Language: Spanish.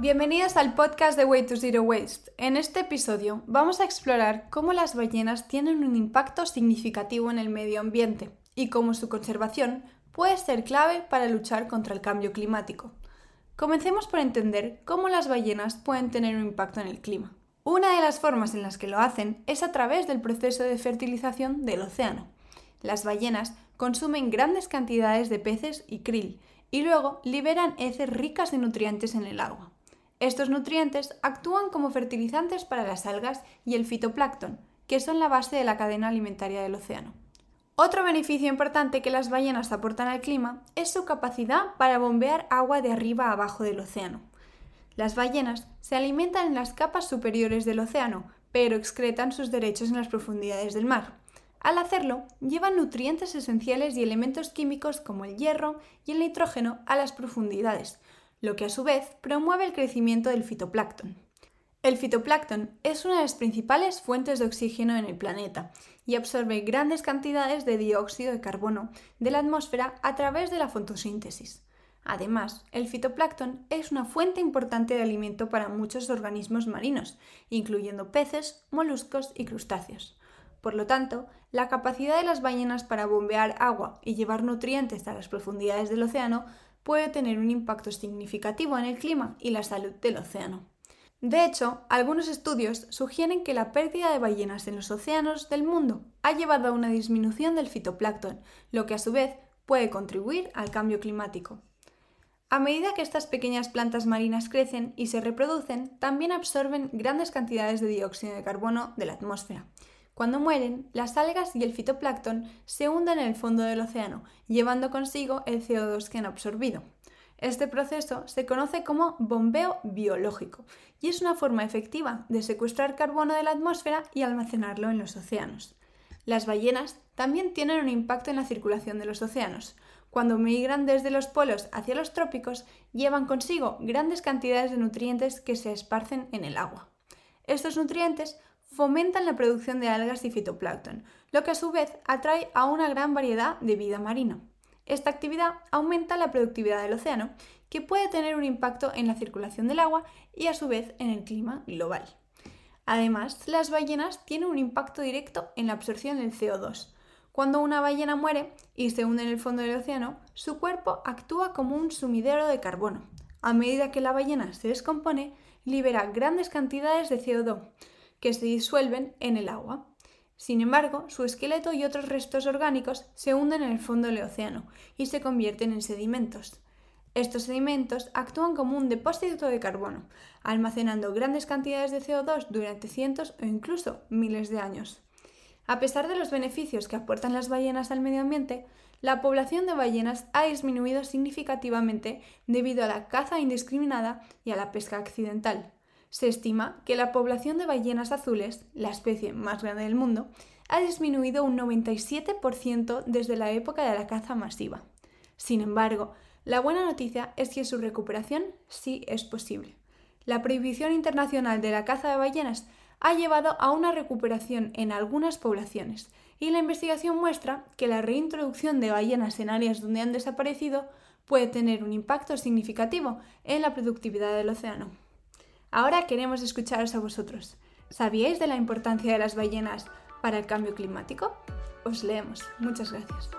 Bienvenidos al podcast de Way to Zero Waste. En este episodio vamos a explorar cómo las ballenas tienen un impacto significativo en el medio ambiente y cómo su conservación puede ser clave para luchar contra el cambio climático. Comencemos por entender cómo las ballenas pueden tener un impacto en el clima. Una de las formas en las que lo hacen es a través del proceso de fertilización del océano. Las ballenas consumen grandes cantidades de peces y krill y luego liberan heces ricas de nutrientes en el agua. Estos nutrientes actúan como fertilizantes para las algas y el fitoplancton, que son la base de la cadena alimentaria del océano. Otro beneficio importante que las ballenas aportan al clima es su capacidad para bombear agua de arriba a abajo del océano. Las ballenas se alimentan en las capas superiores del océano, pero excretan sus derechos en las profundidades del mar. Al hacerlo, llevan nutrientes esenciales y elementos químicos como el hierro y el nitrógeno a las profundidades, lo que a su vez promueve el crecimiento del fitoplancton. El fitoplancton es una de las principales fuentes de oxígeno en el planeta y absorbe grandes cantidades de dióxido de carbono de la atmósfera a través de la fotosíntesis. Además, el fitoplancton es una fuente importante de alimento para muchos organismos marinos, incluyendo peces, moluscos y crustáceos. Por lo tanto, la capacidad de las ballenas para bombear agua y llevar nutrientes a las profundidades del océano puede tener un impacto significativo en el clima y la salud del océano. De hecho, algunos estudios sugieren que la pérdida de ballenas en los océanos del mundo ha llevado a una disminución del fitoplancton, lo que a su vez puede contribuir al cambio climático. A medida que estas pequeñas plantas marinas crecen y se reproducen, también absorben grandes cantidades de dióxido de carbono de la atmósfera, cuando mueren, las algas y el fitoplancton se hunden en el fondo del océano, llevando consigo el CO2 que han absorbido. Este proceso se conoce como bombeo biológico y es una forma efectiva de secuestrar carbono de la atmósfera y almacenarlo en los océanos. Las ballenas también tienen un impacto en la circulación de los océanos. Cuando migran desde los polos hacia los trópicos, llevan consigo grandes cantidades de nutrientes que se esparcen en el agua. Estos nutrientes fomentan la producción de algas y fitoplancton, lo que a su vez atrae a una gran variedad de vida marina. Esta actividad aumenta la productividad del océano, que puede tener un impacto en la circulación del agua y a su vez en el clima global. Además, las ballenas tienen un impacto directo en la absorción del CO2. Cuando una ballena muere y se hunde en el fondo del océano, su cuerpo actúa como un sumidero de carbono. A medida que la ballena se descompone, libera grandes cantidades de CO2, que se disuelven en el agua. Sin embargo, su esqueleto y otros restos orgánicos se hunden en el fondo del océano y se convierten en sedimentos. Estos sedimentos actúan como un depósito de carbono, almacenando grandes cantidades de CO2 durante cientos o incluso miles de años. A pesar de los beneficios que aportan las ballenas al medio ambiente, la población de ballenas ha disminuido significativamente debido a la caza indiscriminada y a la pesca accidental se estima que la población de ballenas azules, la especie más grande del mundo, ha disminuido un 97% desde la época de la caza masiva. Sin embargo, la buena noticia es que su recuperación sí es posible. La prohibición internacional de la caza de ballenas ha llevado a una recuperación en algunas poblaciones y la investigación muestra que la reintroducción de ballenas en áreas donde han desaparecido puede tener un impacto significativo en la productividad del océano. Ahora queremos escucharos a vosotros. ¿Sabíais de la importancia de las ballenas para el cambio climático? Os leemos. Muchas gracias.